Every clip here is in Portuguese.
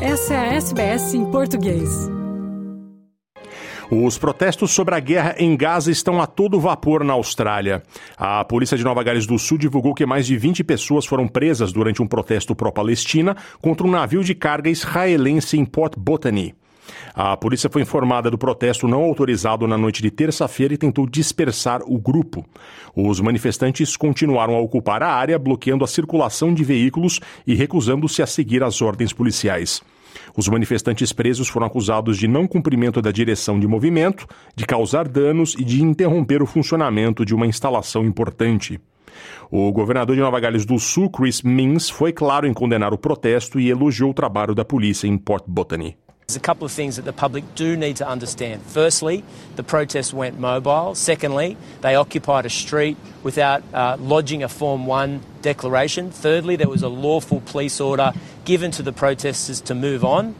Essa é a SBS em português. Os protestos sobre a guerra em Gaza estão a todo vapor na Austrália. A polícia de Nova Gales do Sul divulgou que mais de 20 pessoas foram presas durante um protesto pró-Palestina contra um navio de carga israelense em Port Botany. A polícia foi informada do protesto não autorizado na noite de terça-feira e tentou dispersar o grupo. Os manifestantes continuaram a ocupar a área, bloqueando a circulação de veículos e recusando-se a seguir as ordens policiais. Os manifestantes presos foram acusados de não cumprimento da direção de movimento, de causar danos e de interromper o funcionamento de uma instalação importante. O governador de Nova Gales do Sul, Chris Minns, foi claro em condenar o protesto e elogiou o trabalho da polícia em Port Botany. There's a couple of things that the public do need to understand. Firstly, the protest went mobile. Secondly, they occupied a street without uh, lodging a Form 1 declaration. Thirdly, there was a lawful police order given to the protesters to move on.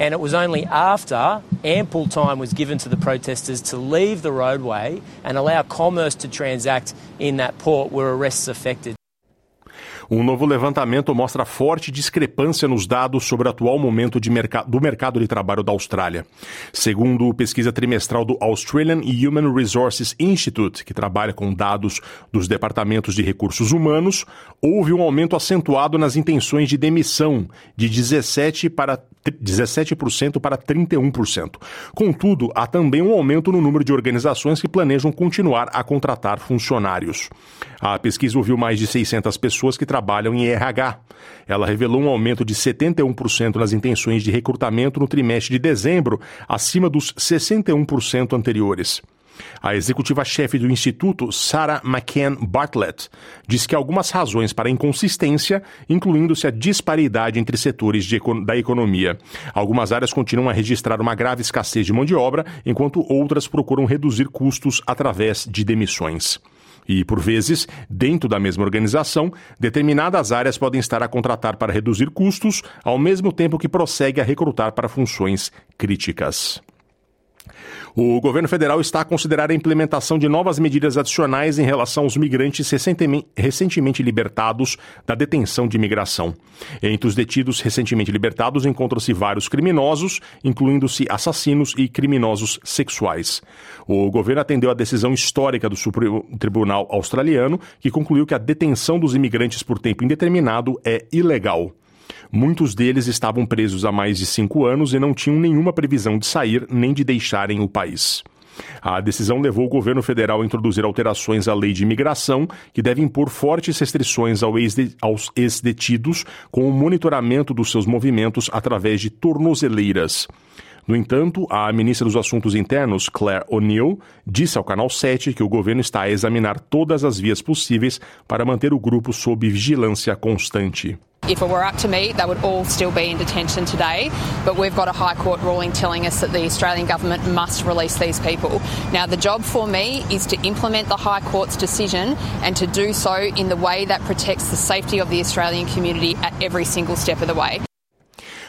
And it was only after ample time was given to the protesters to leave the roadway and allow commerce to transact in that port were arrests effected. Um novo levantamento mostra forte discrepância nos dados sobre o atual momento merc do mercado de trabalho da Austrália. Segundo pesquisa trimestral do Australian Human Resources Institute, que trabalha com dados dos departamentos de recursos humanos, houve um aumento acentuado nas intenções de demissão, de 17 para 17% para 31%. Contudo, há também um aumento no número de organizações que planejam continuar a contratar funcionários. A pesquisa ouviu mais de 600 pessoas que trabalham em RH. Ela revelou um aumento de 71% nas intenções de recrutamento no trimestre de dezembro, acima dos 61% anteriores. A executiva-chefe do Instituto, Sarah McCann Bartlett, diz que algumas razões para a inconsistência, incluindo-se a disparidade entre setores de, da economia. Algumas áreas continuam a registrar uma grave escassez de mão de obra, enquanto outras procuram reduzir custos através de demissões. E, por vezes, dentro da mesma organização, determinadas áreas podem estar a contratar para reduzir custos, ao mesmo tempo que prossegue a recrutar para funções críticas. O governo federal está a considerar a implementação de novas medidas adicionais em relação aos migrantes recentemente libertados da detenção de imigração. Entre os detidos recentemente libertados encontram-se vários criminosos, incluindo-se assassinos e criminosos sexuais. O governo atendeu a decisão histórica do Supremo Tribunal Australiano, que concluiu que a detenção dos imigrantes por tempo indeterminado é ilegal. Muitos deles estavam presos há mais de cinco anos e não tinham nenhuma previsão de sair nem de deixarem o país. A decisão levou o governo federal a introduzir alterações à lei de imigração, que deve impor fortes restrições aos ex-detidos, com o monitoramento dos seus movimentos através de tornozeleiras. No entanto, a ministra dos Assuntos Internos, Claire O'Neill, disse ao Canal 7 que o governo está a examinar todas as vias possíveis para manter o grupo sob vigilância constante. If it were up to me, they would all still be in detention today. But we've got a High Court ruling telling us that the Australian government must release these people. Now, the job for me is to implement the High Court's decision and to do so in the way that protects the safety of the Australian community at every single step of the way.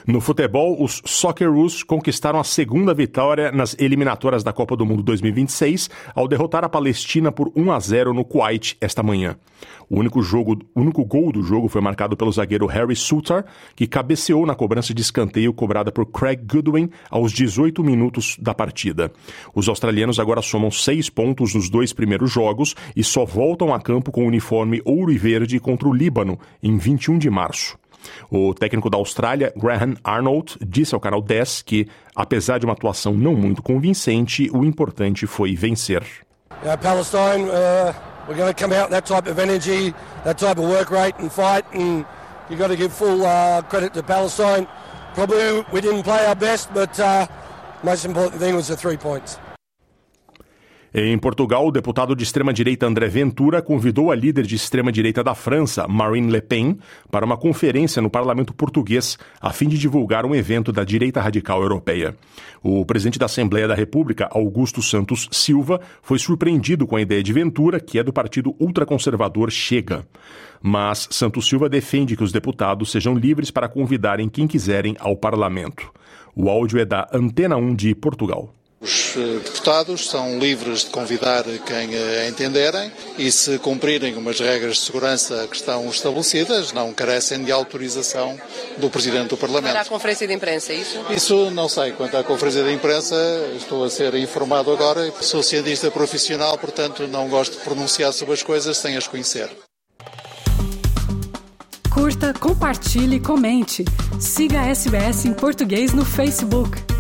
No futebol, os Socceroos conquistaram a segunda vitória nas eliminatórias da Copa do Mundo 2026 ao derrotar a Palestina por 1 a 0 no Kuwait esta manhã. O único, jogo, o único gol do jogo foi marcado pelo zagueiro Harry Suter, que cabeceou na cobrança de escanteio cobrada por Craig Goodwin aos 18 minutos da partida. Os australianos agora somam seis pontos nos dois primeiros jogos e só voltam a campo com o uniforme ouro e verde contra o Líbano em 21 de março. O técnico da Austrália, Graham Arnold, disse ao canal 10 que, apesar de uma atuação não muito convincente, o importante foi vencer. Palestine, uh, we're going to come out that type of energy, that type of work rate and fight, and you've got to give full uh, credit to Palestine. Probably we didn't play our best, but uh, most important thing was the three points. Em Portugal, o deputado de extrema-direita André Ventura convidou a líder de extrema-direita da França, Marine Le Pen, para uma conferência no parlamento português a fim de divulgar um evento da direita radical europeia. O presidente da Assembleia da República, Augusto Santos Silva, foi surpreendido com a ideia de Ventura, que é do partido ultraconservador Chega. Mas Santos Silva defende que os deputados sejam livres para convidarem quem quiserem ao parlamento. O áudio é da Antena 1 de Portugal. Os eh, deputados são livres de convidar quem eh, entenderem e, se cumprirem umas regras de segurança que estão estabelecidas, não carecem de autorização do Presidente do Parlamento. Para a conferência de imprensa, é isso? Isso não sei. Quanto à conferência de imprensa, estou a ser informado agora. Sou cientista profissional, portanto, não gosto de pronunciar sobre as coisas sem as conhecer. Curta, compartilhe, comente. Siga a SBS em português no Facebook.